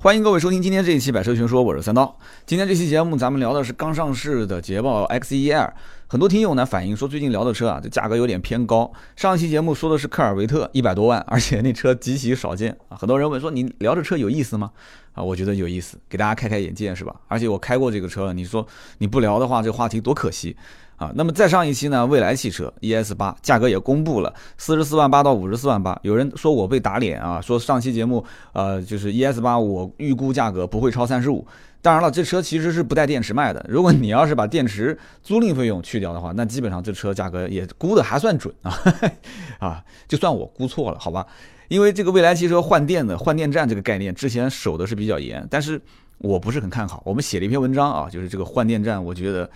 欢迎各位收听今天这一期《百车全说》，我是三刀。今天这期节目咱们聊的是刚上市的捷豹 XE-L。很多听友呢反映说，最近聊的车啊，这价格有点偏高。上一期节目说的是科尔维特一百多万，而且那车极其少见啊。很多人问说，你聊这车有意思吗？啊，我觉得有意思，给大家开开眼界是吧？而且我开过这个车了，你说你不聊的话，这话题多可惜。啊，那么再上一期呢？蔚来汽车 ES 八价格也公布了，四十四万八到五十四万八。有人说我被打脸啊，说上期节目，呃，就是 ES 八我预估价格不会超三十五。当然了，这车其实是不带电池卖的。如果你要是把电池租赁费用去掉的话，那基本上这车价格也估的还算准啊。啊，就算我估错了，好吧？因为这个蔚来汽车换电的换电站这个概念，之前守的是比较严，但是我不是很看好。我们写了一篇文章啊，就是这个换电站，我觉得。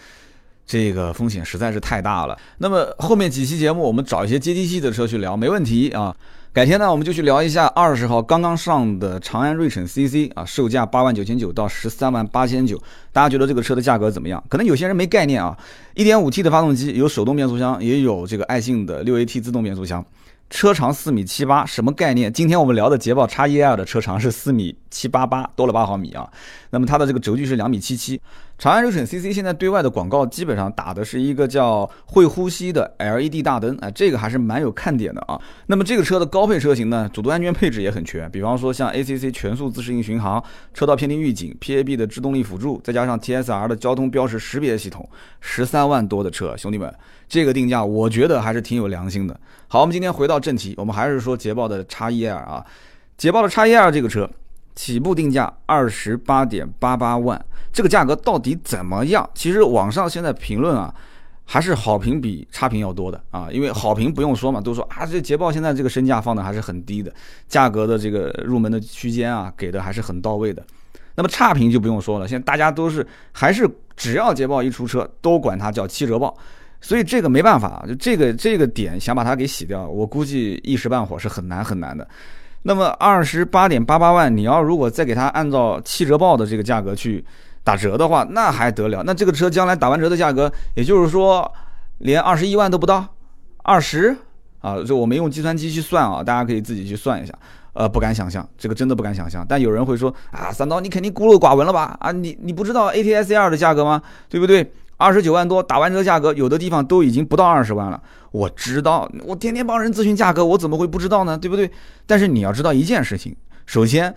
这个风险实在是太大了。那么后面几期节目，我们找一些接地气的车去聊，没问题啊。改天呢，我们就去聊一下二十号刚刚上的长安睿骋 CC 啊，售价八万九千九到十三万八千九。大家觉得这个车的价格怎么样？可能有些人没概念啊。一点五 T 的发动机，有手动变速箱，也有这个爱信的六 AT 自动变速箱。车长四米七八，什么概念？今天我们聊的捷豹 XE-L 的车长是四米七八八，多了八毫米啊。那么它的这个轴距是两米七七。长安睿骋 CC 现在对外的广告基本上打的是一个叫会呼吸的 LED 大灯，哎，这个还是蛮有看点的啊。那么这个车的高配车型呢，主动安全配置也很全，比方说像 ACC 全速自适应巡航、车道偏离预警、PAB 的制动力辅助，再加上 TSR 的交通标识识别系统，十三万多的车，兄弟们，这个定价我觉得还是挺有良心的。好，我们今天回到正题，我们还是说捷豹的 XE-L 啊，捷豹的 XE-L 这个车。起步定价二十八点八八万，这个价格到底怎么样？其实网上现在评论啊，还是好评比差评要多的啊。因为好评不用说嘛，都说啊，这捷豹现在这个身价放的还是很低的，价格的这个入门的区间啊，给的还是很到位的。那么差评就不用说了，现在大家都是还是只要捷豹一出车，都管它叫七折豹，所以这个没办法，就这个这个点想把它给洗掉，我估计一时半会儿是很难很难的。那么二十八点八八万，你要如果再给它按照七折报的这个价格去打折的话，那还得了？那这个车将来打完折的价格，也就是说连二十一万都不到，二十啊？就我没用计算机去算啊，大家可以自己去算一下。呃，不敢想象，这个真的不敢想象。但有人会说啊，三刀你肯定孤陋寡闻了吧？啊，你你不知道 ATS-R 的价格吗？对不对？二十九万多打完折价格，有的地方都已经不到二十万了。我知道，我天天帮人咨询价格，我怎么会不知道呢？对不对？但是你要知道一件事情，首先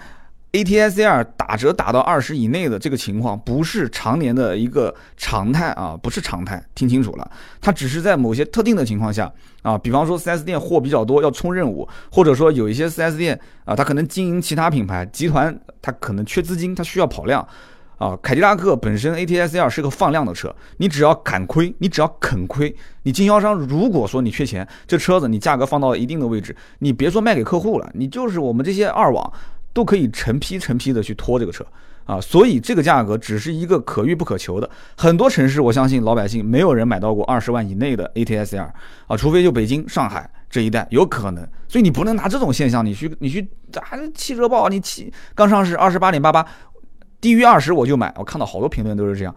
，ATS-R 打折打到二十以内的这个情况不是常年的一个常态啊，不是常态，听清楚了，它只是在某些特定的情况下啊，比方说 4S 店货比较多要冲任务，或者说有一些 4S 店啊，它可能经营其他品牌集团，它可能缺资金，它需要跑量。啊，凯迪拉克本身 ATS-L 是个放量的车，你只要敢亏，你只要肯亏，你经销商如果说你缺钱，这车子你价格放到一定的位置，你别说卖给客户了，你就是我们这些二网都可以成批成批的去拖这个车啊，所以这个价格只是一个可遇不可求的。很多城市我相信老百姓没有人买到过二十万以内的 ATS-L 啊，除非就北京、上海这一带有可能，所以你不能拿这种现象你去你去啊汽车报你汽刚上市二十八点八八。低于二十我就买，我看到好多评论都是这样，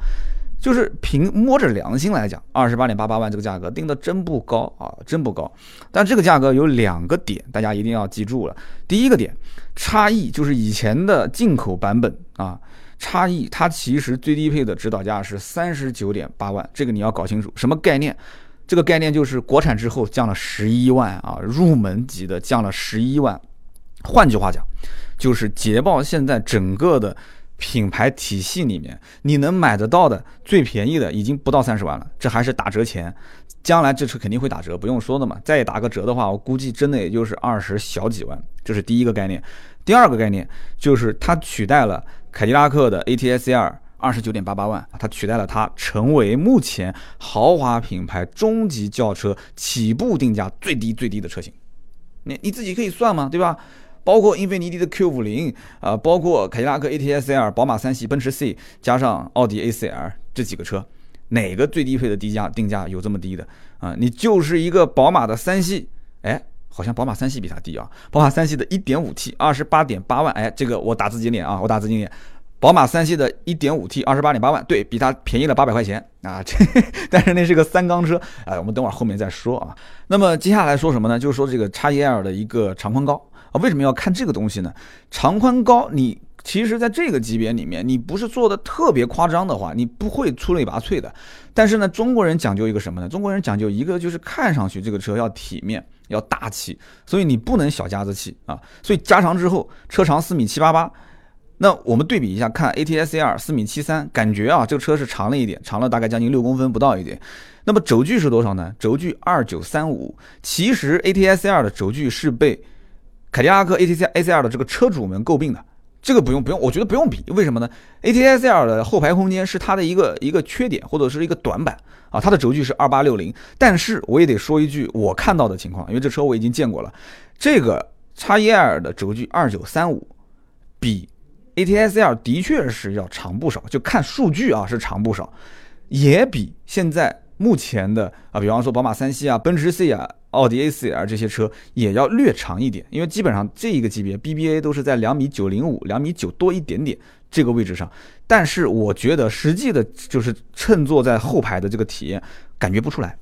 就是凭摸着良心来讲，二十八点八八万这个价格定的真不高啊，真不高。但这个价格有两个点，大家一定要记住了。第一个点，差异就是以前的进口版本啊，差异它其实最低配的指导价是三十九点八万，这个你要搞清楚什么概念？这个概念就是国产之后降了十一万啊，入门级的降了十一万。换句话讲，就是捷豹现在整个的。品牌体系里面，你能买得到的最便宜的已经不到三十万了，这还是打折前。将来这车肯定会打折，不用说的嘛。再打个折的话，我估计真的也就是二十小几万。这是第一个概念。第二个概念就是它取代了凯迪拉克的 ATS-R，二十九点八八万，它取代了它，成为目前豪华品牌中级轿车起步定价最低最低的车型。你你自己可以算嘛，对吧？包括英菲尼迪的 Q 五零啊，包括凯迪拉克 ATS-L、宝马三系、奔驰 C，加上奥迪 A4L 这几个车，哪个最低配的低价定价有这么低的啊？你就是一个宝马的三系，哎，好像宝马三系比它低啊。宝马三系的 1.5T 二十八点八万，哎，这个我打自己脸啊，我打自己脸。宝马三系的 1.5T 二十八点八万，对比它便宜了八百块钱啊。这 但是那是个三缸车，哎，我们等会儿后面再说啊。那么接下来说什么呢？就是说这个 XE-L 的一个长宽高。啊，为什么要看这个东西呢？长宽高，你其实在这个级别里面，你不是做的特别夸张的话，你不会出类拔萃的。但是呢，中国人讲究一个什么呢？中国人讲究一个就是看上去这个车要体面、要大气，所以你不能小家子气啊。所以加长之后，车长四米七八八。那我们对比一下，看 ATS L 四米七三，感觉啊这个车是长了一点，长了大概将近六公分不到一点。那么轴距是多少呢？轴距二九三五。其实 ATS L 的轴距是被凯迪拉克 ATS A L 的这个车主们诟病的。这个不用不用，我觉得不用比，为什么呢？ATS L 的后排空间是它的一个一个缺点或者是一个短板啊，它的轴距是二八六零。但是我也得说一句我看到的情况，因为这车我已经见过了，这个叉一 L 的轴距二九三五比。A T S L 的确是要长不少，就看数据啊是长不少，也比现在目前的啊，比方说宝马三系啊、奔驰 C 啊、奥迪 A 四 L 这些车也要略长一点，因为基本上这一个级别 B B A 都是在两米九零五、两米九多一点点这个位置上，但是我觉得实际的就是乘坐在后排的这个体验感觉不出来，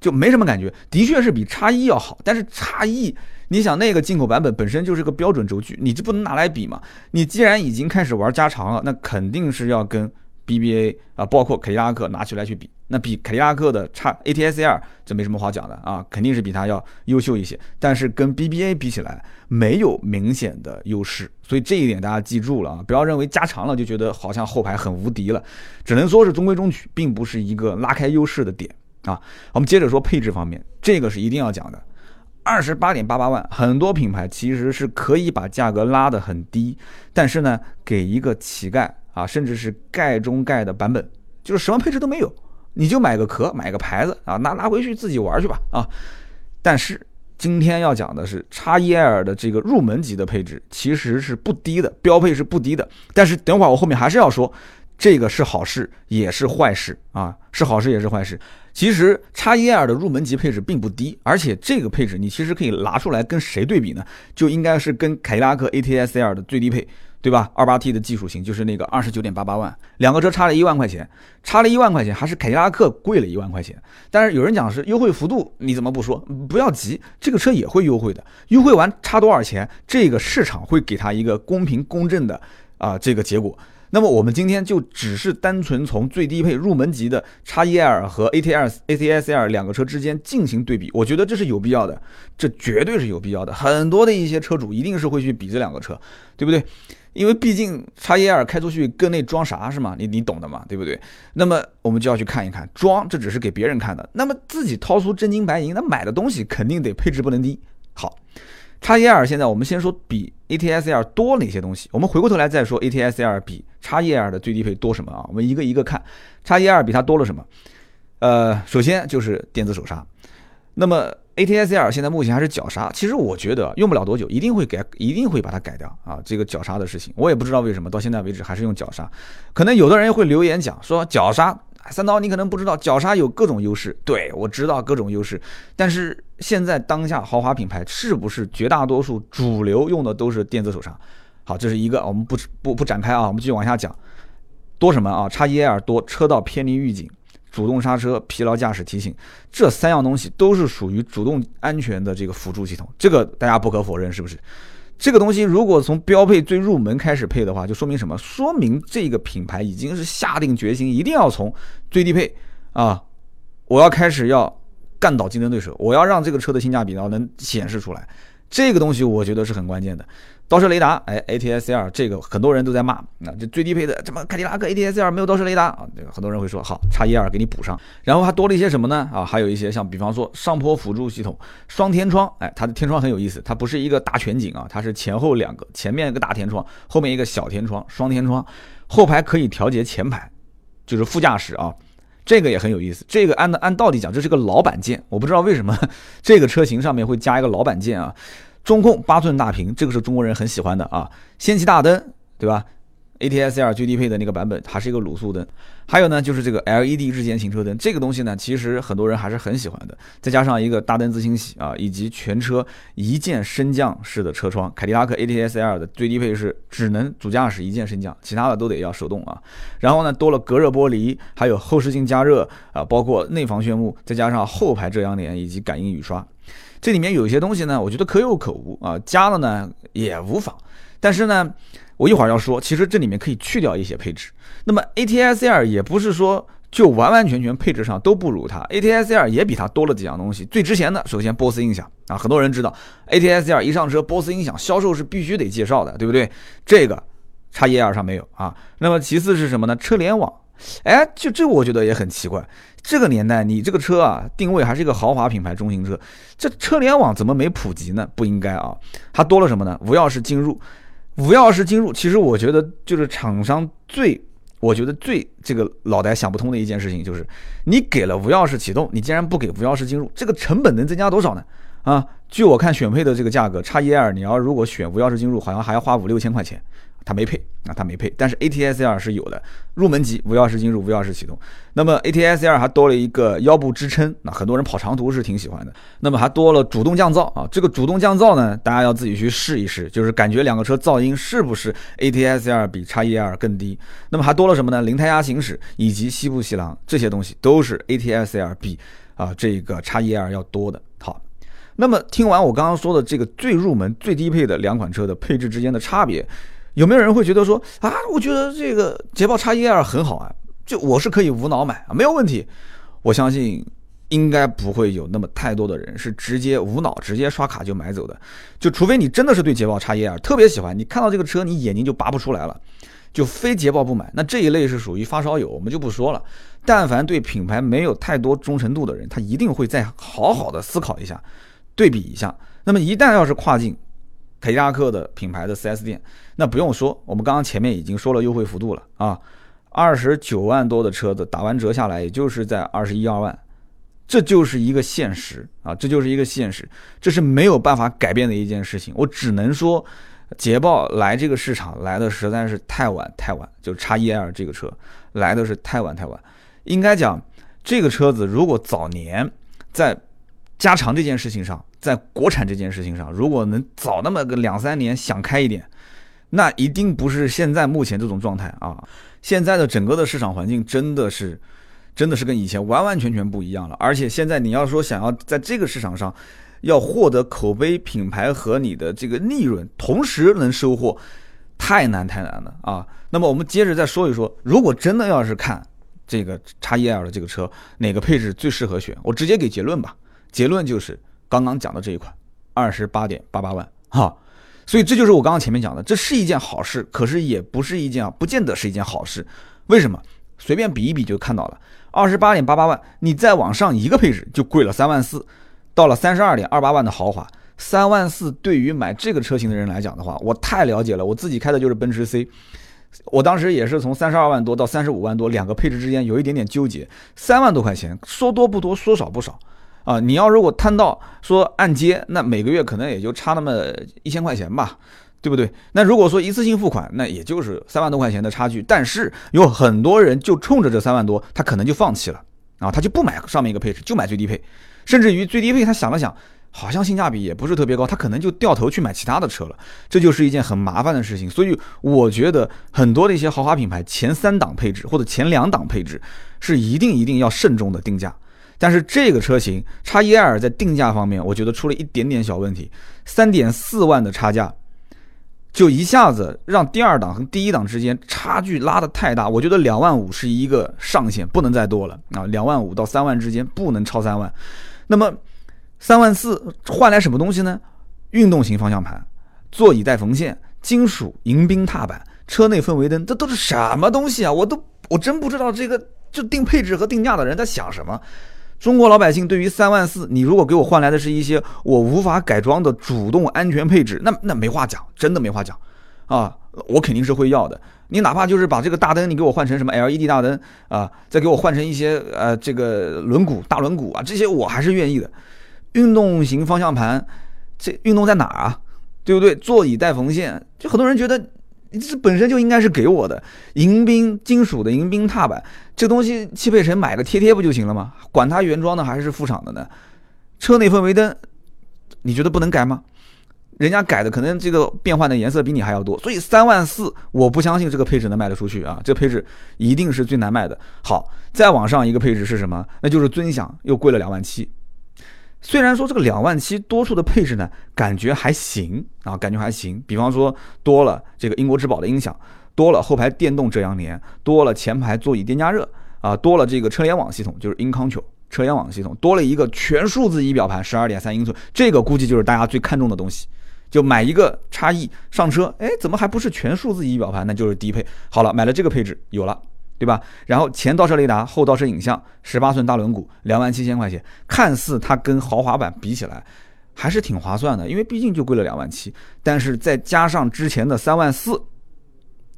就没什么感觉，的确是比叉一要好，但是叉一。你想那个进口版本本身就是个标准轴距，你这不能拿来比嘛？你既然已经开始玩加长了，那肯定是要跟 BBA 啊，包括凯迪拉克拿起来去比。那比凯迪拉克的差 ATS-R 这没什么话讲的啊，肯定是比它要优秀一些。但是跟 BBA 比起来，没有明显的优势。所以这一点大家记住了啊，不要认为加长了就觉得好像后排很无敌了，只能说是中规中矩，并不是一个拉开优势的点啊。我们接着说配置方面，这个是一定要讲的。二十八点八八万，很多品牌其实是可以把价格拉得很低，但是呢，给一个乞丐啊，甚至是盖中盖的版本，就是什么配置都没有，你就买个壳，买个牌子啊，拿拿回去自己玩去吧啊。但是今天要讲的是叉一 L 的这个入门级的配置，其实是不低的，标配是不低的。但是等会儿我后面还是要说，这个是好事也是坏事啊，是好事也是坏事。其实叉一 L 的入门级配置并不低，而且这个配置你其实可以拿出来跟谁对比呢？就应该是跟凯迪拉克 ATS L 的最低配，对吧？二八 T 的技术型就是那个二十九点八八万，两个车差了一万块钱，差了一万块钱，还是凯迪拉克贵了一万块钱。但是有人讲是优惠幅度，你怎么不说？不要急，这个车也会优惠的，优惠完差多少钱，这个市场会给他一个公平公正的啊这个结果。那么我们今天就只是单纯从最低配入门级的叉一 L 和 A T L A T S L 两个车之间进行对比，我觉得这是有必要的，这绝对是有必要的。很多的一些车主一定是会去比这两个车，对不对？因为毕竟叉一 L 开出去跟那装啥是吗？你你懂的嘛，对不对？那么我们就要去看一看，装这只是给别人看的，那么自己掏出真金白银，那买的东西肯定得配置不能低。好。叉一 L 现在我们先说比 ATS L 多哪些东西，我们回过头来再说 ATS L 比叉一 L 的最低配多什么啊？我们一个一个看，叉一 L 比它多了什么？呃，首先就是电子手刹。那么 ATS L 现在目前还是脚刹，其实我觉得用不了多久，一定会改，一定会把它改掉啊。这个脚刹的事情，我也不知道为什么到现在为止还是用脚刹。可能有的人会留言讲说脚刹。三刀，你可能不知道，脚刹有各种优势。对我知道各种优势，但是现在当下豪华品牌是不是绝大多数主流用的都是电子手刹？好，这是一个，我们不不不展开啊，我们继续往下讲。多什么啊？叉一 L 多车道偏离预警、主动刹车、疲劳驾驶提醒，这三样东西都是属于主动安全的这个辅助系统，这个大家不可否认，是不是？这个东西如果从标配最入门开始配的话，就说明什么？说明这个品牌已经是下定决心，一定要从最低配啊，我要开始要干倒竞争对手，我要让这个车的性价比呢能显示出来。这个东西我觉得是很关键的。倒车雷达，哎，ATS-R 这个很多人都在骂，那这最低配的，怎么凯迪拉克 ATS-R 没有倒车雷达啊？这个很多人会说，好，叉一二给你补上，然后还多了一些什么呢？啊，还有一些像比方说上坡辅助系统、双天窗，哎，它的天窗很有意思，它不是一个大全景啊，它是前后两个，前面一个大天窗，后面一个小天窗，双天窗，后排可以调节前排，就是副驾驶啊，这个也很有意思。这个按按道理讲，这是个老板键，我不知道为什么 这个车型上面会加一个老板键啊。中控八寸大屏，这个是中国人很喜欢的啊。氙气大灯，对吧？ATS-R 最低配的那个版本还是一个卤素灯。还有呢，就是这个 LED 日间行车灯，这个东西呢，其实很多人还是很喜欢的。再加上一个大灯自清洗啊，以及全车一键升降式的车窗。凯迪拉克 ATS-R 的最低配是只能主驾驶一键升降，其他的都得要手动啊。然后呢，多了隔热玻璃，还有后视镜加热啊，包括内防眩目，再加上后排遮阳帘以及感应雨刷。这里面有些东西呢，我觉得可有可无啊，加了呢也无妨。但是呢，我一会儿要说，其实这里面可以去掉一些配置。那么 ATS-R 也不是说就完完全全配置上都不如它，ATS-R 也比它多了几样东西。最值钱的，首先波斯音响啊，很多人知道 ATS-R 一上车，波斯音响销售是必须得介绍的，对不对？这个叉 E R 上没有啊。那么其次是什么呢？车联网。哎，就这我觉得也很奇怪。这个年代，你这个车啊，定位还是一个豪华品牌中型车，这车联网怎么没普及呢？不应该啊，它多了什么呢？无钥匙进入，无钥匙进入，其实我觉得就是厂商最，我觉得最这个脑袋想不通的一件事情，就是你给了无钥匙启动，你竟然不给无钥匙进入，这个成本能增加多少呢？啊，据我看选配的这个价格，叉一二你要如果选无钥匙进入，好像还要花五六千块钱。它没配啊，它没配，但是 ATS-R 是有的，入门级无钥匙进入，无钥匙启动。那么 ATS-R 还多了一个腰部支撑，那很多人跑长途是挺喜欢的。那么还多了主动降噪啊，这个主动降噪呢，大家要自己去试一试，就是感觉两个车噪音是不是 ATS-R 比叉1 R 更低。那么还多了什么呢？零胎压行驶以及西部气囊这些东西都是 ATS-R 比啊这个叉1 R 要多的。好，那么听完我刚刚说的这个最入门、最低配的两款车的配置之间的差别。有没有人会觉得说啊？我觉得这个捷豹叉一 R 很好啊，就我是可以无脑买啊，没有问题。我相信应该不会有那么太多的人是直接无脑直接刷卡就买走的，就除非你真的是对捷豹叉一 R 特别喜欢，你看到这个车你眼睛就拔不出来了，就非捷豹不买。那这一类是属于发烧友，我们就不说了。但凡对品牌没有太多忠诚度的人，他一定会再好好的思考一下，对比一下。那么一旦要是跨境，凯迪拉克的品牌的 4S 店，那不用说，我们刚刚前面已经说了优惠幅度了啊，二十九万多的车子打完折下来，也就是在二十一二万，这就是一个现实啊，这就是一个现实，这是没有办法改变的一件事情。我只能说，捷豹来这个市场来的实在是太晚太晚，就叉 E L 这个车来的是太晚太晚。应该讲，这个车子如果早年在加长这件事情上，在国产这件事情上，如果能早那么个两三年想开一点，那一定不是现在目前这种状态啊！现在的整个的市场环境真的是，真的是跟以前完完全全不一样了。而且现在你要说想要在这个市场上要获得口碑、品牌和你的这个利润同时能收获，太难太难了啊！那么我们接着再说一说，如果真的要是看这个叉 E L 的这个车哪个配置最适合选，我直接给结论吧。结论就是刚刚讲的这一款，二十八点八八万哈，所以这就是我刚刚前面讲的，这是一件好事，可是也不是一件啊，不见得是一件好事。为什么？随便比一比就看到了，二十八点八八万，你再往上一个配置就贵了三万四，到了三十二点二八万的豪华，三万四对于买这个车型的人来讲的话，我太了解了，我自己开的就是奔驰 C，我当时也是从三十二万多到三十五万多，两个配置之间有一点点纠结，三万多块钱，说多不多，说少不少。啊，你要如果摊到说按揭，那每个月可能也就差那么一千块钱吧，对不对？那如果说一次性付款，那也就是三万多块钱的差距。但是有很多人就冲着这三万多，他可能就放弃了啊，他就不买上面一个配置，就买最低配，甚至于最低配他想了想，好像性价比也不是特别高，他可能就掉头去买其他的车了。这就是一件很麻烦的事情。所以我觉得很多的一些豪华品牌前三档配置或者前两档配置是一定一定要慎重的定价。但是这个车型叉一 L 在定价方面，我觉得出了一点点小问题，三点四万的差价，就一下子让第二档和第一档之间差距拉得太大。我觉得两万五是一个上限，不能再多了啊！两万五到三万之间不能超三万。那么三万四换来什么东西呢？运动型方向盘、座椅带缝线、金属迎宾踏板、车内氛围灯，这都是什么东西啊？我都我真不知道这个就定配置和定价的人在想什么。中国老百姓对于三万四，你如果给我换来的是一些我无法改装的主动安全配置，那那没话讲，真的没话讲，啊，我肯定是会要的。你哪怕就是把这个大灯，你给我换成什么 LED 大灯啊，再给我换成一些呃这个轮毂大轮毂啊，这些我还是愿意的。运动型方向盘，这运动在哪儿啊？对不对？座椅带缝线，就很多人觉得。你这本身就应该是给我的迎宾金属的迎宾踏板，这东西汽配城买个贴贴不就行了吗？管它原装的还是副厂的呢？车内氛围灯，你觉得不能改吗？人家改的可能这个变换的颜色比你还要多，所以三万四，我不相信这个配置能卖得出去啊！这配置一定是最难卖的。好，再往上一个配置是什么？那就是尊享，又贵了两万七。虽然说这个两万七多出的配置呢，感觉还行啊，感觉还行。比方说多了这个英国之宝的音响，多了后排电动遮阳帘，多了前排座椅电加热啊，多了这个车联网系统，就是 InControl 车联网系统，多了一个全数字仪表盘，十二点三英寸，这个估计就是大家最看重的东西。就买一个差异上车，哎，怎么还不是全数字仪表盘？那就是低配。好了，买了这个配置有了。对吧？然后前倒车雷达、后倒车影像、十八寸大轮毂，两万七千块钱，看似它跟豪华版比起来还是挺划算的，因为毕竟就贵了两万七。但是再加上之前的三万四，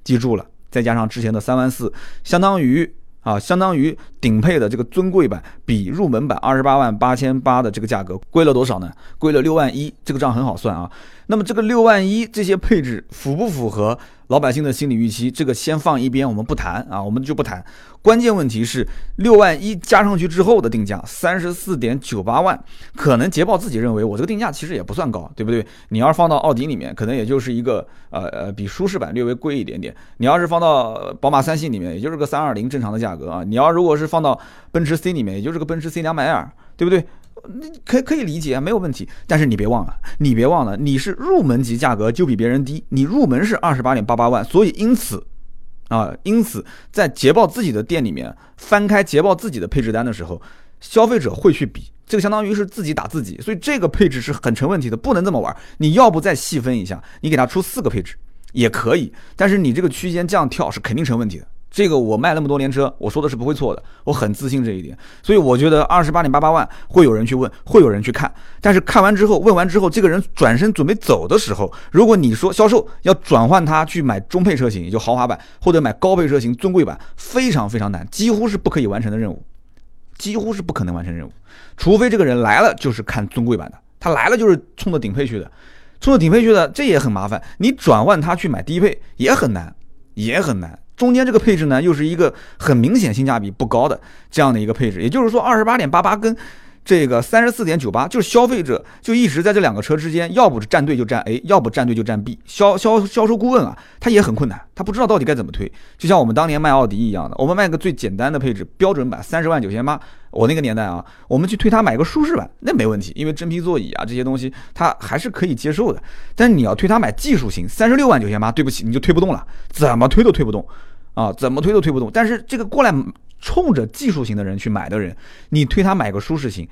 记住了，再加上之前的三万四，相当于啊，相当于顶配的这个尊贵版比入门版二十八万八千八的这个价格贵了多少呢？贵了六万一，这个账很好算啊。那么这个六万一这些配置符不符合？老百姓的心理预期，这个先放一边，我们不谈啊，我们就不谈。关键问题是六万一加上去之后的定价三十四点九八万，可能捷豹自己认为我这个定价其实也不算高，对不对？你要是放到奥迪里面，可能也就是一个呃呃比舒适版略微贵一点点。你要是放到宝马三系里面，也就是个三二零正常的价格啊。你要如果是放到奔驰 C 里面，也就是个奔驰 C 两百 L，对不对？你可可以理解，没有问题。但是你别忘了，你别忘了，你是入门级价格就比别人低，你入门是二十八点八八万，所以因此，啊，因此在捷豹自己的店里面翻开捷豹自己的配置单的时候，消费者会去比，这个相当于是自己打自己，所以这个配置是很成问题的，不能这么玩。你要不再细分一下，你给他出四个配置也可以，但是你这个区间这样跳是肯定成问题的。这个我卖那么多年车，我说的是不会错的，我很自信这一点，所以我觉得二十八点八八万会有人去问，会有人去看，但是看完之后，问完之后，这个人转身准备走的时候，如果你说销售要转换他去买中配车型，也就豪华版，或者买高配车型尊贵版，非常非常难，几乎是不可以完成的任务，几乎是不可能完成任务，除非这个人来了就是看尊贵版的，他来了就是冲着顶配去的，冲着顶配去的，这也很麻烦，你转换他去买低配也很难，也很难。中间这个配置呢，又是一个很明显性价比不高的这样的一个配置，也就是说，二十八点八八跟这个三十四点九八，就是消费者就一直在这两个车之间，要不是站队就站 A，要不站队就站 B。销销销售顾问啊，他也很困难，他不知道到底该怎么推。就像我们当年卖奥迪一样的，我们卖个最简单的配置，标准版三十万九千八。我那个年代啊，我们去推他买个舒适版，那没问题，因为真皮座椅啊这些东西他还是可以接受的。但你要推他买技术型，三十六万九千八，对不起，你就推不动了，怎么推都推不动。啊，怎么推都推不动。但是这个过来冲着技术型的人去买的人，你推他买个舒适型，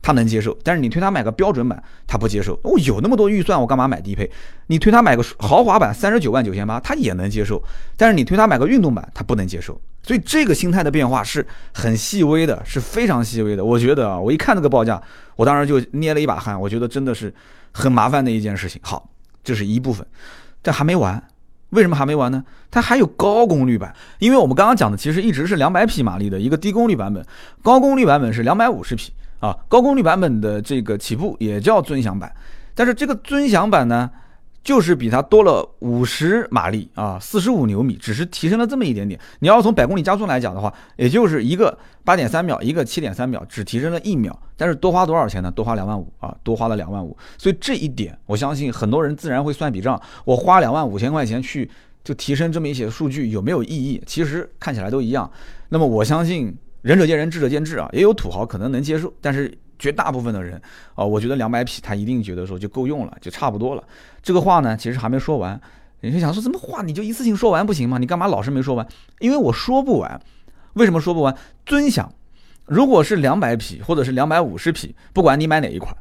他能接受；但是你推他买个标准版，他不接受。我有那么多预算，我干嘛买低配？你推他买个豪华版，三十九万九千八，他也能接受。但是你推他买个运动版，他不能接受。所以这个心态的变化是很细微的，是非常细微的。我觉得啊，我一看这个报价，我当时就捏了一把汗。我觉得真的是很麻烦的一件事情。好，这是一部分，但还没完。为什么还没完呢？它还有高功率版，因为我们刚刚讲的其实一直是两百匹马力的一个低功率版本，高功率版本是两百五十匹啊。高功率版本的这个起步也叫尊享版，但是这个尊享版呢？就是比它多了五十马力啊，四十五牛米，只是提升了这么一点点。你要从百公里加速来讲的话，也就是一个八点三秒，一个七点三秒，只提升了一秒。但是多花多少钱呢？多花两万五啊，多花了两万五。所以这一点，我相信很多人自然会算笔账。我花两万五千块钱去就提升这么一些数据，有没有意义？其实看起来都一样。那么我相信仁者见仁，智者见智啊，也有土豪可能能接受，但是。绝大部分的人啊，我觉得两百匹他一定觉得说就够用了，就差不多了。这个话呢，其实还没说完。你就想说什么话，你就一次性说完不行吗？你干嘛老是没说完？因为我说不完。为什么说不完？尊享，如果是两百匹或者是两百五十匹，不管你买哪一款，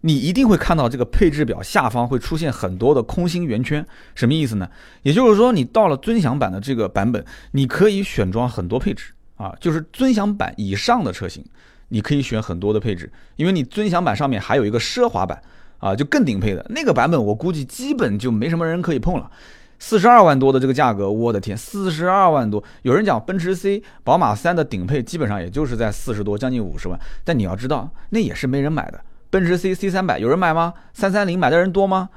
你一定会看到这个配置表下方会出现很多的空心圆圈。什么意思呢？也就是说，你到了尊享版的这个版本，你可以选装很多配置啊，就是尊享版以上的车型。你可以选很多的配置，因为你尊享版上面还有一个奢华版啊，就更顶配的那个版本，我估计基本就没什么人可以碰了。四十二万多的这个价格，我的天，四十二万多！有人讲奔驰 C、宝马三的顶配基本上也就是在四十多，将近五十万，但你要知道，那也是没人买的。奔驰 C、C 三百有人买吗？三三零买的人多吗？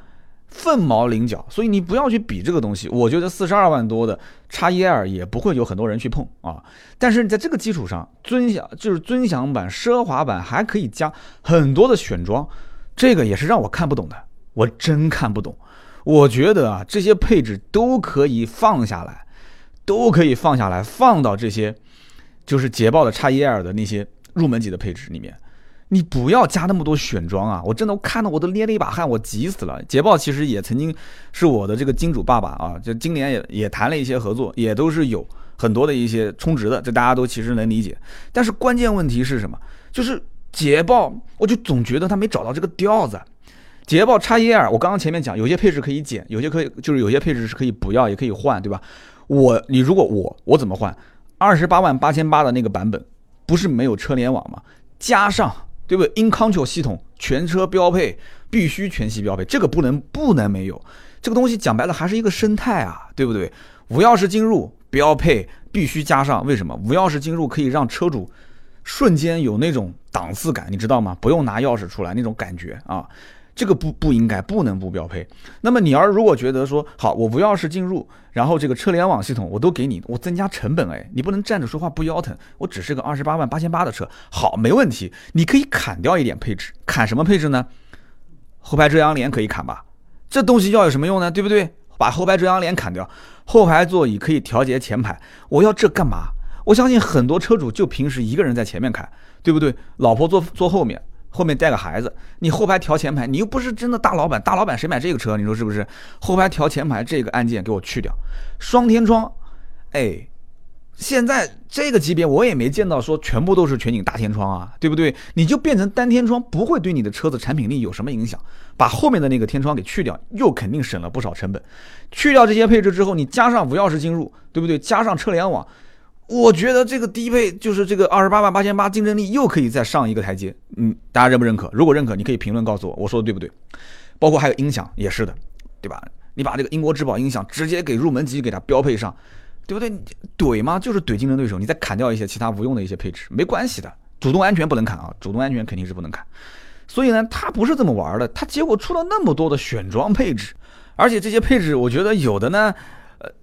凤毛麟角，所以你不要去比这个东西。我觉得四十二万多的叉一 L 也不会有很多人去碰啊。但是在这个基础上，尊享就是尊享版、奢华版还可以加很多的选装，这个也是让我看不懂的。我真看不懂。我觉得啊，这些配置都可以放下来，都可以放下来，放到这些就是捷豹的叉一 L 的那些入门级的配置里面。你不要加那么多选装啊！我真的我看到我都捏了一把汗，我急死了。捷豹其实也曾经是我的这个金主爸爸啊，就今年也也谈了一些合作，也都是有很多的一些充值的，这大家都其实能理解。但是关键问题是什么？就是捷豹，我就总觉得它没找到这个调子。捷豹 x 一 r 我刚刚前面讲，有些配置可以减，有些可以就是有些配置是可以不要，也可以换，对吧？我你如果我我怎么换？二十八万八千八的那个版本，不是没有车联网吗？加上对不对？InControl 系统全车标配，必须全系标配，这个不能不能没有。这个东西讲白了还是一个生态啊，对不对？无钥匙进入标配必须加上，为什么？无钥匙进入可以让车主瞬间有那种档次感，你知道吗？不用拿钥匙出来那种感觉啊。这个不不应该，不能不标配。那么你要如果觉得说好，我无钥匙进入，然后这个车联网系统我都给你，我增加成本哎，你不能站着说话不腰疼。我只是个二十八万八千八的车，好，没问题，你可以砍掉一点配置，砍什么配置呢？后排遮阳帘可以砍吧？这东西要有什么用呢？对不对？把后排遮阳帘砍掉，后排座椅可以调节前排，我要这干嘛？我相信很多车主就平时一个人在前面开，对不对？老婆坐坐后面。后面带个孩子，你后排调前排，你又不是真的大老板，大老板谁买这个车？你说是不是？后排调前排这个按键给我去掉，双天窗，哎，现在这个级别我也没见到说全部都是全景大天窗啊，对不对？你就变成单天窗，不会对你的车子产品力有什么影响。把后面的那个天窗给去掉，又肯定省了不少成本。去掉这些配置之后，你加上无钥匙进入，对不对？加上车联网。我觉得这个低配就是这个二十八万八千八，竞争力又可以再上一个台阶。嗯，大家认不认可？如果认可，你可以评论告诉我，我说的对不对？包括还有音响也是的，对吧？你把这个英国之宝音响直接给入门级给它标配上，对不对？怼吗？就是怼竞争对手，你再砍掉一些其他无用的一些配置，没关系的。主动安全不能砍啊，主动安全肯定是不能砍。所以呢，它不是这么玩的，它结果出了那么多的选装配置，而且这些配置，我觉得有的呢。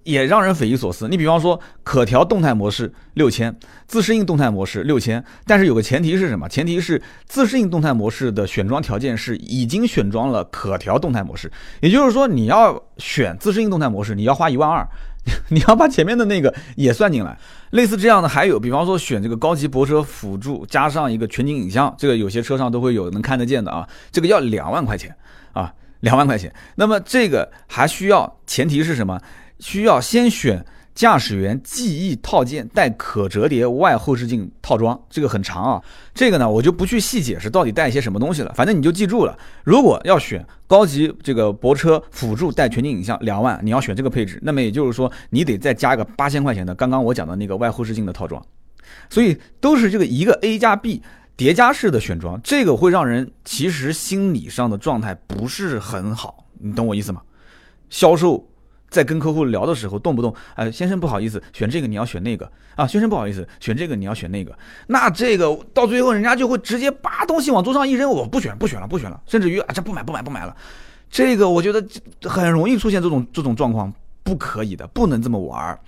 也让人匪夷所思。你比方说，可调动态模式六千，自适应动态模式六千，但是有个前提是什么？前提是自适应动态模式的选装条件是已经选装了可调动态模式，也就是说，你要选自适应动态模式，你要花一万二，你要把前面的那个也算进来。类似这样的还有，比方说选这个高级泊车辅助加上一个全景影像，这个有些车上都会有能看得见的啊，这个要两万块钱啊，两万块钱。那么这个还需要前提是什么？需要先选驾驶员记忆套件带可折叠外后视镜套装，这个很长啊。这个呢，我就不去细解释到底带一些什么东西了。反正你就记住了，如果要选高级这个泊车辅助带全景影像两万，你要选这个配置，那么也就是说你得再加个八千块钱的刚刚我讲的那个外后视镜的套装。所以都是这个一个 A 加 B 叠加式的选装，这个会让人其实心理上的状态不是很好，你懂我意思吗？销售。在跟客户聊的时候，动不动，呃，先生不好意思，选这个你要选那个啊，先生不好意思，选这个你要选那个，那这个到最后人家就会直接把东西往桌上一扔，我不选，不选了，不选了，甚至于啊，这不买，不买，不买了，这个我觉得很容易出现这种这种状况，不可以的，不能这么玩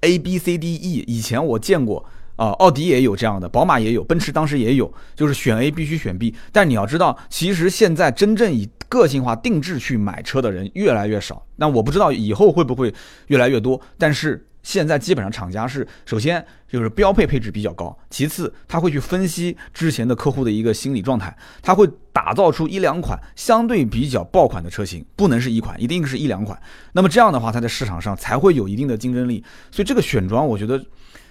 ，A B C D E，以前我见过。啊，奥迪也有这样的，宝马也有，奔驰当时也有，就是选 A 必须选 B。但你要知道，其实现在真正以个性化定制去买车的人越来越少。那我不知道以后会不会越来越多。但是现在基本上厂家是，首先就是标配配置比较高，其次他会去分析之前的客户的一个心理状态，他会打造出一两款相对比较爆款的车型，不能是一款，一定是一两款。那么这样的话，它在市场上才会有一定的竞争力。所以这个选装，我觉得。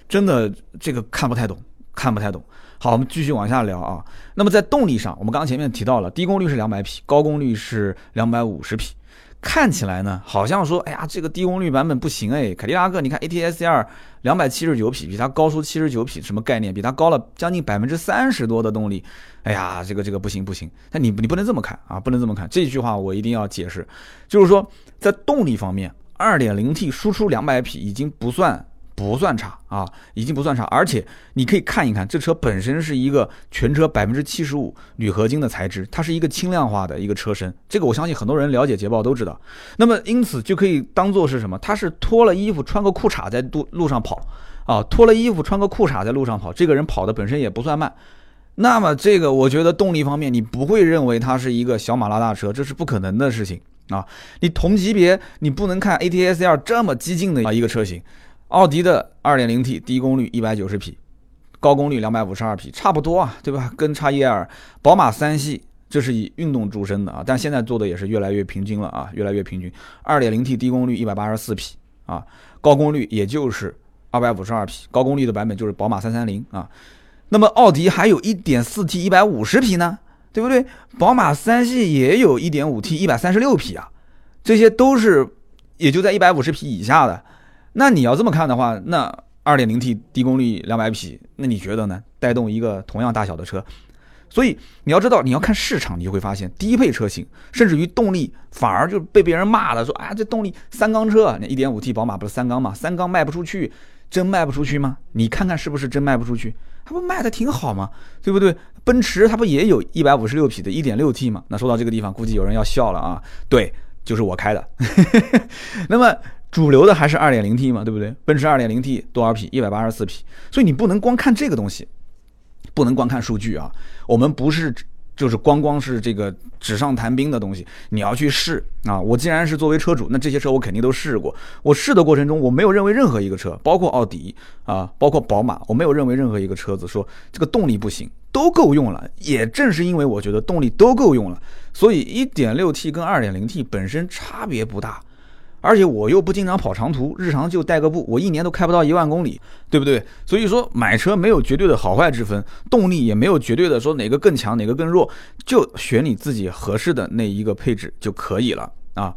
真的这个看不太懂，看不太懂。好，我们继续往下聊啊。那么在动力上，我们刚刚前面提到了，低功率是两百匹，高功率是两百五十匹。看起来呢，好像说，哎呀，这个低功率版本不行哎。凯迪拉克，你看 ATS-R 两百七十九匹，比它高出七十九匹，什么概念？比它高了将近百分之三十多的动力。哎呀，这个这个不行不行。那你你不能这么看啊，不能这么看。这句话我一定要解释，就是说在动力方面，二点零 T 输出两百匹已经不算。不算差啊，已经不算差，而且你可以看一看，这车本身是一个全车百分之七十五铝合金的材质，它是一个轻量化的一个车身，这个我相信很多人了解捷豹都知道。那么因此就可以当做是什么？它是脱了衣服穿个裤衩在路路上跑啊，脱了衣服穿个裤衩在路上跑，这个人跑的本身也不算慢。那么这个我觉得动力方面你不会认为它是一个小马拉大车，这是不可能的事情啊。你同级别你不能看 ATS-L 这么激进的啊一个车型。奥迪的 2.0T 低功率190匹，高功率两百五十二匹，差不多啊，对吧？跟叉一 L、宝马三系，这是以运动著称的啊，但现在做的也是越来越平均了啊，越来越平均。二点零 T 低功率一百八十四匹啊，高功率也就是二百五十二匹，高功率的版本就是宝马三三零啊。那么奥迪还有一点四 T 一百五十匹呢，对不对？宝马三系也有一点五 T 一百三十六匹啊，这些都是也就在一百五十匹以下的。那你要这么看的话，那二点零 T 低功率两百匹，那你觉得呢？带动一个同样大小的车，所以你要知道，你要看市场，你就会发现低配车型，甚至于动力反而就被别人骂了，说啊，这动力三缸车，那一点五 T 宝马不是三缸吗？三缸卖不出去，真卖不出去吗？你看看是不是真卖不出去？它不卖的挺好吗？对不对？奔驰它不也有一百五十六匹的一点六 T 吗？那说到这个地方，估计有人要笑了啊，对，就是我开的。那么。主流的还是二点零 T 嘛，对不对？奔驰二点零 T 多少匹？一百八十四匹。所以你不能光看这个东西，不能光看数据啊。我们不是就是光光是这个纸上谈兵的东西，你要去试啊。我既然是作为车主，那这些车我肯定都试过。我试的过程中，我没有认为任何一个车，包括奥迪啊，包括宝马，我没有认为任何一个车子说这个动力不行，都够用了。也正是因为我觉得动力都够用了，所以一点六 T 跟二点零 T 本身差别不大。而且我又不经常跑长途，日常就代个步，我一年都开不到一万公里，对不对？所以说买车没有绝对的好坏之分，动力也没有绝对的说哪个更强哪个更弱，就选你自己合适的那一个配置就可以了啊。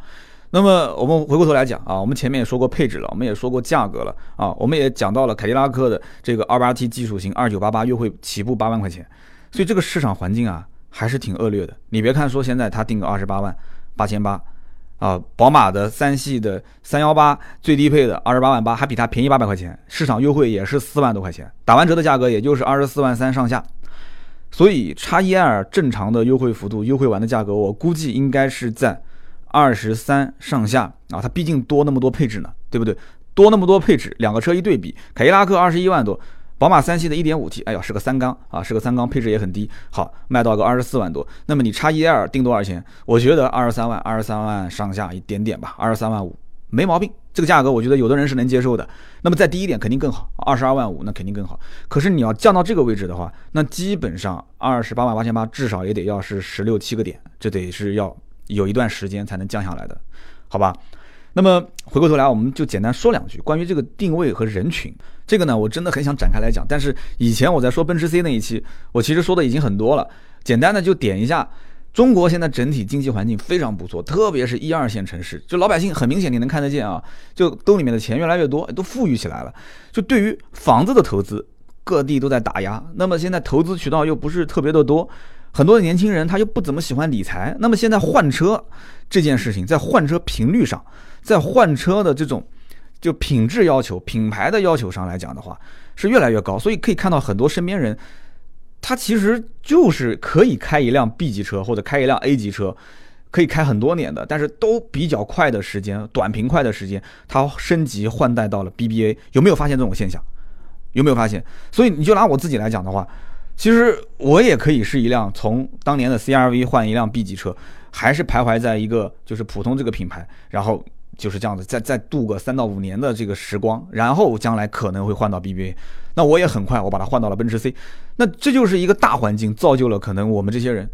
那么我们回过头来讲啊，我们前面也说过配置了，我们也说过价格了啊，我们也讲到了凯迪拉克的这个二八 T 技术型二九八八优惠起步八万块钱，所以这个市场环境啊还是挺恶劣的。你别看说现在它定个二十八万八千八。啊，宝马的三系的三幺八最低配的二十八万八，还比它便宜八百块钱，市场优惠也是四万多块钱，打完折的价格也就是二十四万三上下。所以叉一 L 正常的优惠幅度，优惠完的价格，我估计应该是在二十三上下啊。它毕竟多那么多配置呢，对不对？多那么多配置，两个车一对比，凯迪拉克二十一万多。宝马三系的 1.5T，哎呀，是个三缸啊，是个三缸，配置也很低，好卖到个二十四万多。那么你叉 1L 定多少钱？我觉得二十三万，二十三万上下一点点吧，二十三万五没毛病。这个价格我觉得有的人是能接受的。那么再低一点肯定更好，二十二万五那肯定更好。可是你要降到这个位置的话，那基本上二十八万八千八至少也得要是十六七个点，这得是要有一段时间才能降下来的，好吧？那么回过头来，我们就简单说两句关于这个定位和人群。这个呢，我真的很想展开来讲，但是以前我在说奔驰 C 那一期，我其实说的已经很多了。简单的就点一下，中国现在整体经济环境非常不错，特别是一二线城市，就老百姓很明显你能看得见啊，就兜里面的钱越来越多，都富裕起来了。就对于房子的投资，各地都在打压。那么现在投资渠道又不是特别的多，很多的年轻人他又不怎么喜欢理财。那么现在换车这件事情，在换车频率上。在换车的这种就品质要求、品牌的要求上来讲的话，是越来越高。所以可以看到很多身边人，他其实就是可以开一辆 B 级车或者开一辆 A 级车，可以开很多年的，但是都比较快的时间、短平快的时间，他升级换代到了 BBA。有没有发现这种现象？有没有发现？所以你就拿我自己来讲的话，其实我也可以是一辆从当年的 CRV 换一辆 B 级车，还是徘徊在一个就是普通这个品牌，然后。就是这样子，再再度个三到五年的这个时光，然后将来可能会换到 BBA，那我也很快，我把它换到了奔驰 C，那这就是一个大环境造就了可能我们这些人，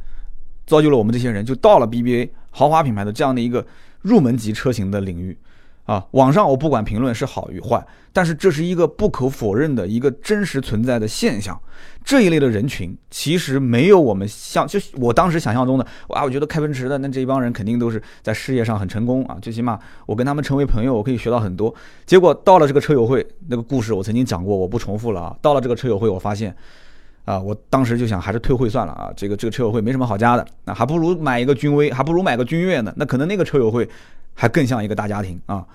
造就了我们这些人就到了 BBA 豪华品牌的这样的一个入门级车型的领域。啊，网上我不管评论是好与坏，但是这是一个不可否认的一个真实存在的现象。这一类的人群其实没有我们像，就我当时想象中的，哇，我觉得开奔驰的那这一帮人肯定都是在事业上很成功啊，最起码我跟他们成为朋友，我可以学到很多。结果到了这个车友会，那个故事我曾经讲过，我不重复了啊。到了这个车友会，我发现，啊，我当时就想还是退会算了啊，这个这个车友会没什么好加的，那还不如买一个君威，还不如买个君越呢。那可能那个车友会。还更像一个大家庭啊，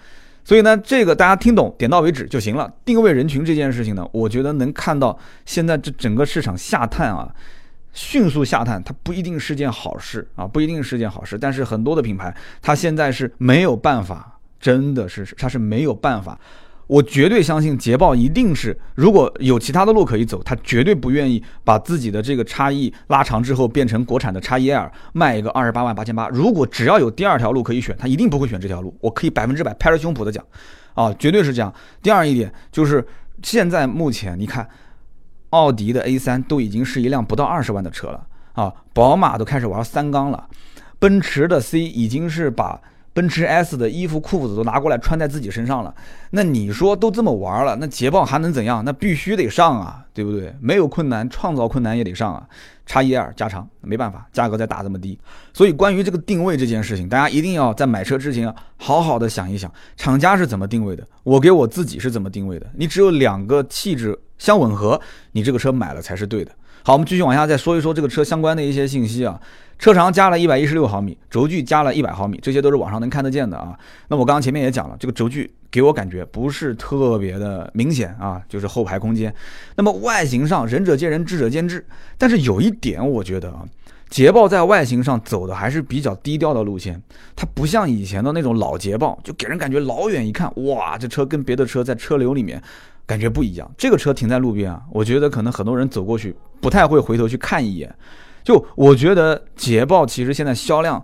所以呢，这个大家听懂，点到为止就行了。定位人群这件事情呢，我觉得能看到现在这整个市场下探啊，迅速下探，它不一定是件好事啊，不一定是件好事。但是很多的品牌，它现在是没有办法，真的是它是没有办法。我绝对相信捷豹一定是，如果有其他的路可以走，他绝对不愿意把自己的这个差异拉长之后变成国产的差异 L 卖一个二十八万八千八。如果只要有第二条路可以选，他一定不会选这条路。我可以百分之百拍着胸脯的讲，啊，绝对是这样。第二一点就是现在目前你看，奥迪的 A3 都已经是一辆不到二十万的车了啊，宝马都开始玩三缸了，奔驰的 C 已经是把。奔驰 S 的衣服裤子都拿过来穿在自己身上了，那你说都这么玩了，那捷豹还能怎样？那必须得上啊，对不对？没有困难，创造困难也得上啊。叉一二加长，没办法，价格再打这么低。所以关于这个定位这件事情，大家一定要在买车之前好好的想一想，厂家是怎么定位的，我给我自己是怎么定位的。你只有两个气质相吻合，你这个车买了才是对的。好，我们继续往下再说一说这个车相关的一些信息啊。车长加了一百一十六毫米，轴距加了一百毫米，这些都是网上能看得见的啊。那我刚刚前面也讲了，这个轴距给我感觉不是特别的明显啊，就是后排空间。那么外形上，仁者见仁，智者见智。但是有一点，我觉得啊，捷豹在外形上走的还是比较低调的路线，它不像以前的那种老捷豹，就给人感觉老远一看，哇，这车跟别的车在车流里面感觉不一样。这个车停在路边啊，我觉得可能很多人走过去不太会回头去看一眼。就我觉得捷豹其实现在销量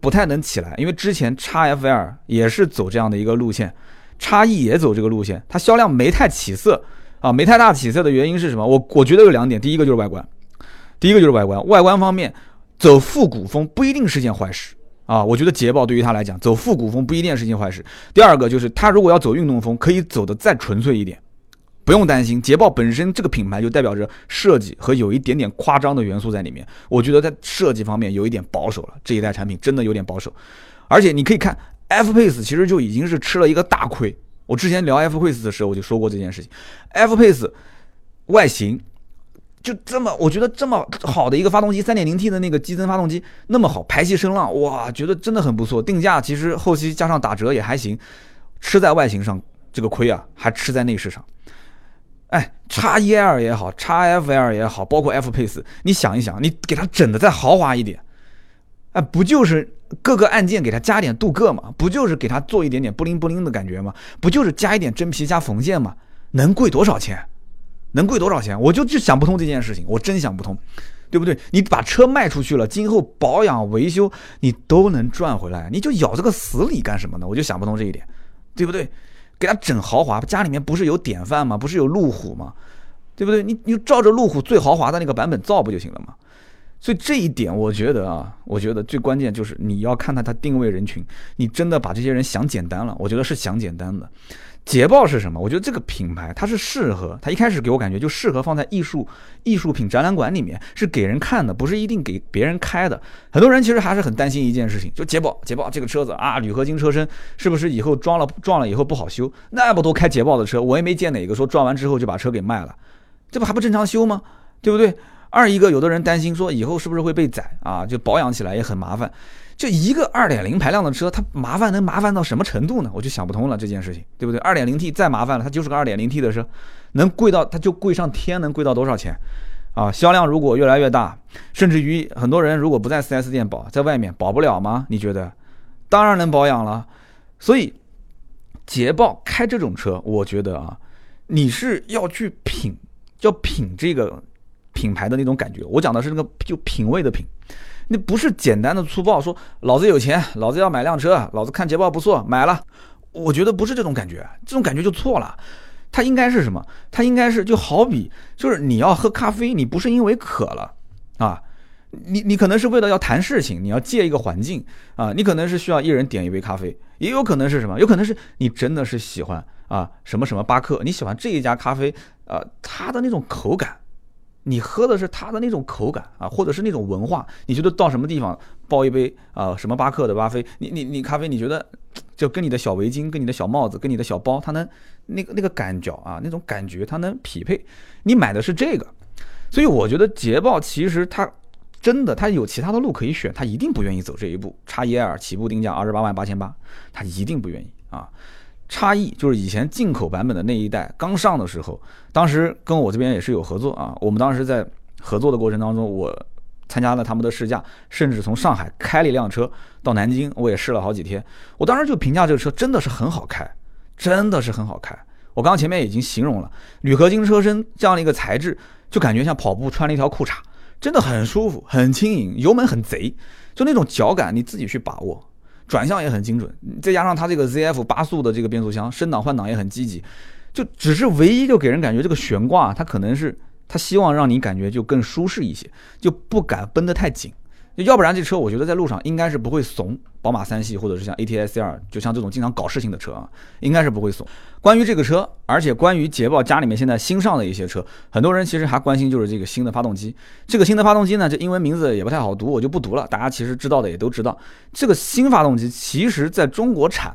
不太能起来，因为之前 XFL 也是走这样的一个路线，，XE 也走这个路线，它销量没太起色啊，没太大起色的原因是什么？我我觉得有两点，第一个就是外观，第一个就是外观，外观方面走复古风不一定是件坏事啊，我觉得捷豹对于它来讲走复古风不一定是件坏事。第二个就是它如果要走运动风，可以走的再纯粹一点。不用担心，捷豹本身这个品牌就代表着设计和有一点点夸张的元素在里面。我觉得在设计方面有一点保守了，这一代产品真的有点保守。而且你可以看，F Pace 其实就已经是吃了一个大亏。我之前聊 F Pace 的时候我就说过这件事情。F Pace 外形就这么，我觉得这么好的一个发动机，3.0T 的那个激增发动机那么好，排气声浪哇，觉得真的很不错。定价其实后期加上打折也还行，吃在外形上这个亏啊，还吃在内饰上。哎，叉 E L 也好，叉 F L 也好，包括 F Pace，你想一想，你给它整的再豪华一点，哎，不就是各个按键给它加点镀铬嘛？不就是给它做一点点布灵布灵的感觉吗？不就是加一点真皮加缝线吗？能贵多少钱？能贵多少钱？我就就想不通这件事情，我真想不通，对不对？你把车卖出去了，今后保养维修你都能赚回来，你就咬这个死理干什么呢？我就想不通这一点，对不对？给他整豪华，家里面不是有典范吗？不是有路虎吗？对不对？你你就照着路虎最豪华的那个版本造不就行了吗？所以这一点，我觉得啊，我觉得最关键就是你要看看它定位人群，你真的把这些人想简单了，我觉得是想简单的。捷豹是什么？我觉得这个品牌它是适合，它一开始给我感觉就适合放在艺术艺术品展览馆里面，是给人看的，不是一定给别人开的。很多人其实还是很担心一件事情，就捷豹，捷豹这个车子啊，铝合金车身是不是以后装了撞了以后不好修？那么多开捷豹的车，我也没见哪个说撞完之后就把车给卖了，这不还不正常修吗？对不对？二一个，有的人担心说以后是不是会被宰啊？就保养起来也很麻烦。就一个二点零排量的车，它麻烦能麻烦到什么程度呢？我就想不通了这件事情，对不对？二点零 T 再麻烦了，它就是个二点零 T 的车，能贵到它就贵上天，能贵到多少钱？啊，销量如果越来越大，甚至于很多人如果不在 4S 店保，在外面保不了吗？你觉得？当然能保养了。所以捷豹开这种车，我觉得啊，你是要去品，要品这个品牌的那种感觉。我讲的是那个就品味的品。那不是简单的粗暴说，老子有钱，老子要买辆车，老子看捷豹不错，买了。我觉得不是这种感觉，这种感觉就错了。它应该是什么？它应该是就好比，就是你要喝咖啡，你不是因为渴了啊，你你可能是为了要谈事情，你要借一个环境啊，你可能是需要一人点一杯咖啡，也有可能是什么？有可能是你真的是喜欢啊什么什么巴克，你喜欢这一家咖啡啊，它的那种口感。你喝的是它的那种口感啊，或者是那种文化，你觉得到什么地方抱一杯啊，什么巴克的巴菲，你你你咖啡，你觉得就跟你的小围巾、跟你的小帽子、跟你的小包，它能那个那个感觉啊，那种感觉它能匹配。你买的是这个，所以我觉得捷豹其实它真的它有其他的路可以选，它一定不愿意走这一步。叉一 L 起步定价二十八万八千八，它一定不愿意啊。差异就是以前进口版本的那一代刚上的时候，当时跟我这边也是有合作啊。我们当时在合作的过程当中，我参加了他们的试驾，甚至从上海开了一辆车到南京，我也试了好几天。我当时就评价这个车真的是很好开，真的是很好开。我刚前面已经形容了铝合金车身这样的一个材质，就感觉像跑步穿了一条裤衩，真的很舒服，很轻盈，油门很贼，就那种脚感你自己去把握。转向也很精准，再加上它这个 ZF 八速的这个变速箱，升档换挡也很积极，就只是唯一就给人感觉这个悬挂它可能是它希望让你感觉就更舒适一些，就不敢绷得太紧。要不然这车我觉得在路上应该是不会怂，宝马三系或者是像 A T S R，就像这种经常搞事情的车啊，应该是不会怂。关于这个车，而且关于捷豹家里面现在新上的一些车，很多人其实还关心就是这个新的发动机。这个新的发动机呢，这英文名字也不太好读，我就不读了。大家其实知道的也都知道，这个新发动机其实在中国产，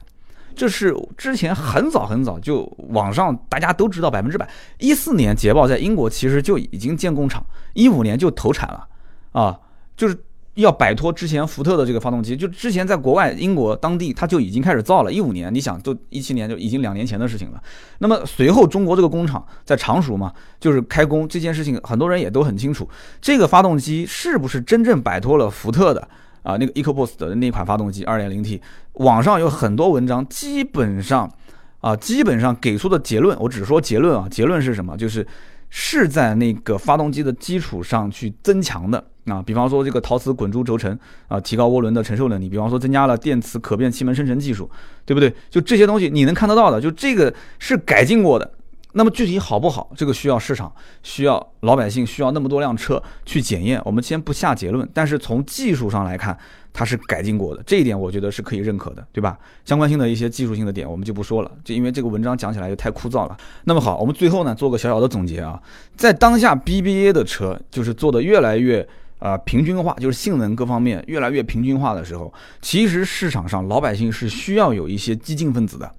这是之前很早很早就网上大家都知道百分之百。一四年捷豹在英国其实就已经建工厂，一五年就投产了啊，就是。要摆脱之前福特的这个发动机，就之前在国外英国当地他就已经开始造了，一五年，你想就一七年就已经两年前的事情了。那么随后中国这个工厂在常熟嘛，就是开工这件事情，很多人也都很清楚，这个发动机是不是真正摆脱了福特的啊那个 EcoBoost 的那款发动机二点零 T，网上有很多文章，基本上啊基本上给出的结论，我只说结论啊，结论是什么？就是是在那个发动机的基础上去增强的。啊，比方说这个陶瓷滚珠轴承啊，提高涡轮的承受能力；比方说增加了电磁可变气门生成技术，对不对？就这些东西你能看得到的，就这个是改进过的。那么具体好不好，这个需要市场，需要老百姓，需要那么多辆车去检验。我们先不下结论，但是从技术上来看，它是改进过的，这一点我觉得是可以认可的，对吧？相关性的一些技术性的点我们就不说了，就因为这个文章讲起来就太枯燥了。那么好，我们最后呢做个小小的总结啊，在当下 BBA 的车就是做的越来越。啊，平均化就是性能各方面越来越平均化的时候，其实市场上老百姓是需要有一些激进分子的。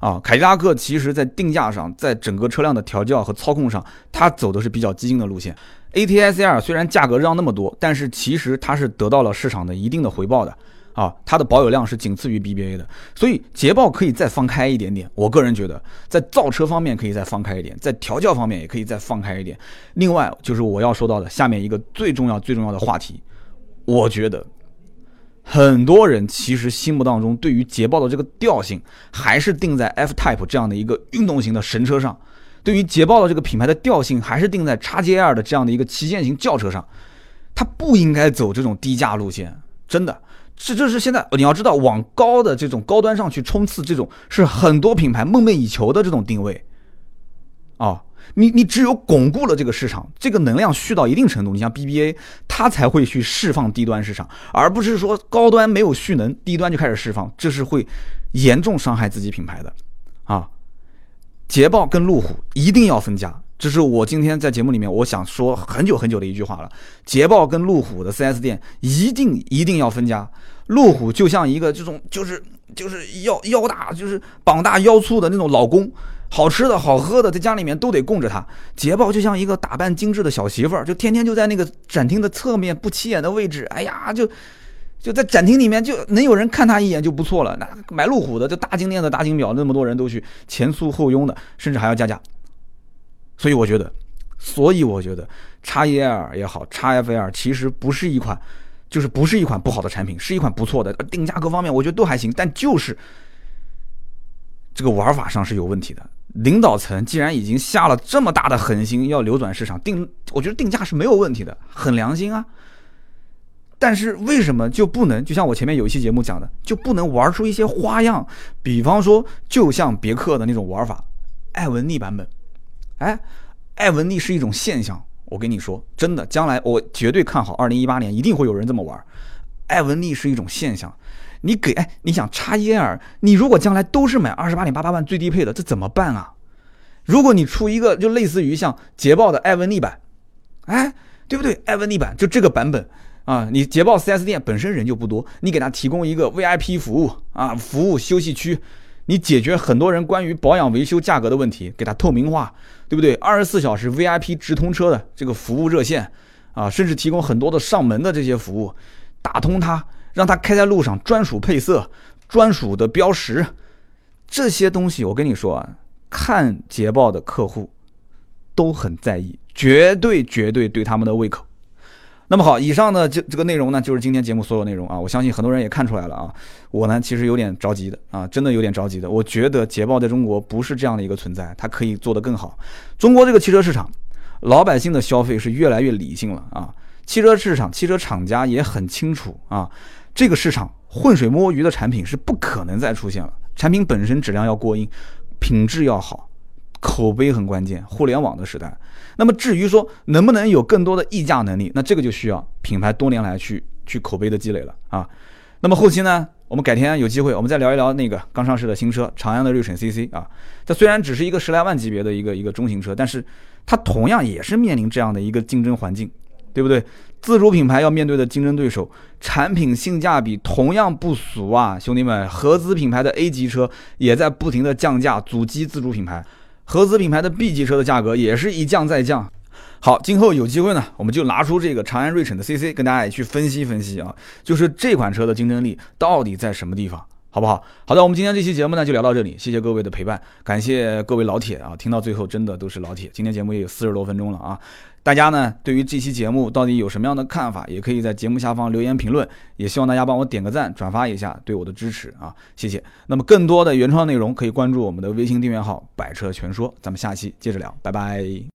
啊，凯迪拉克其实在定价上，在整个车辆的调教和操控上，它走的是比较激进的路线。A T S R 虽然价格让那么多，但是其实它是得到了市场的一定的回报的。啊，它的保有量是仅次于 BBA 的，所以捷豹可以再放开一点点。我个人觉得，在造车方面可以再放开一点，在调教方面也可以再放开一点。另外，就是我要说到的下面一个最重要、最重要的话题，我觉得很多人其实心目当中对于捷豹的这个调性，还是定在 F Type 这样的一个运动型的神车上，对于捷豹的这个品牌的调性，还是定在 XJR 的这样的一个旗舰型轿车上，它不应该走这种低价路线，真的。这这是现在你要知道，往高的这种高端上去冲刺，这种是很多品牌梦寐以求的这种定位，啊，你你只有巩固了这个市场，这个能量蓄到一定程度，你像 BBA，它才会去释放低端市场，而不是说高端没有蓄能，低端就开始释放，这是会严重伤害自己品牌的，啊，捷豹跟路虎一定要分家。这是我今天在节目里面我想说很久很久的一句话了。捷豹跟路虎的 4S 店一定一定要分家。路虎就像一个这种就是就是腰腰大就是膀大腰粗的那种老公，好吃的好喝的在家里面都得供着他。捷豹就像一个打扮精致的小媳妇儿，就天天就在那个展厅的侧面不起眼的位置，哎呀，就就在展厅里面就能有人看他一眼就不错了。那买路虎的就大金链子大金表，那么多人都去前簇后拥的，甚至还要加价。所以我觉得，所以我觉得，叉 E L 也好，叉 F L 其实不是一款，就是不是一款不好的产品，是一款不错的，定价各方面我觉得都还行，但就是这个玩法上是有问题的。领导层既然已经下了这么大的狠心要扭转市场，定我觉得定价是没有问题的，很良心啊。但是为什么就不能，就像我前面有一期节目讲的，就不能玩出一些花样？比方说，就像别克的那种玩法，艾文利版本。哎，艾文利是一种现象，我跟你说，真的，将来我绝对看好，二零一八年一定会有人这么玩。艾文利是一种现象，你给哎，你想叉耶尔，你如果将来都是买二十八点八八万最低配的，这怎么办啊？如果你出一个就类似于像捷豹的艾文尼版，哎，对不对？艾文尼版就这个版本啊，你捷豹 4S 店本身人就不多，你给他提供一个 VIP 服务啊，服务休息区。你解决很多人关于保养维修价格的问题，给它透明化，对不对？二十四小时 VIP 直通车的这个服务热线，啊，甚至提供很多的上门的这些服务，打通它，让它开在路上专属配色、专属的标识，这些东西我跟你说啊，看捷豹的客户都很在意，绝对绝对对他们的胃口。那么好，以上的这这个内容呢，就是今天节目所有内容啊。我相信很多人也看出来了啊。我呢，其实有点着急的啊，真的有点着急的。我觉得捷豹在中国不是这样的一个存在，它可以做得更好。中国这个汽车市场，老百姓的消费是越来越理性了啊。汽车市场，汽车厂家也很清楚啊，这个市场浑水摸鱼的产品是不可能再出现了。产品本身质量要过硬，品质要好，口碑很关键，互联网的时代。那么至于说能不能有更多的溢价能力，那这个就需要品牌多年来去去口碑的积累了啊。那么后期呢，我们改天有机会，我们再聊一聊那个刚上市的新车长安的瑞骋 CC 啊。它虽然只是一个十来万级别的一个一个中型车，但是它同样也是面临这样的一个竞争环境，对不对？自主品牌要面对的竞争对手，产品性价比同样不俗啊，兄弟们！合资品牌的 A 级车也在不停的降价，阻击自主品牌；合资品牌的 B 级车的价格也是一降再降。好，今后有机会呢，我们就拿出这个长安睿骋的 CC，跟大家也去分析分析啊，就是这款车的竞争力到底在什么地方，好不好？好的，我们今天这期节目呢就聊到这里，谢谢各位的陪伴，感谢各位老铁啊，听到最后真的都是老铁。今天节目也有四十多分钟了啊。大家呢，对于这期节目到底有什么样的看法，也可以在节目下方留言评论。也希望大家帮我点个赞、转发一下，对我的支持啊，谢谢。那么更多的原创内容，可以关注我们的微信订阅号“百车全说”。咱们下期接着聊，拜拜。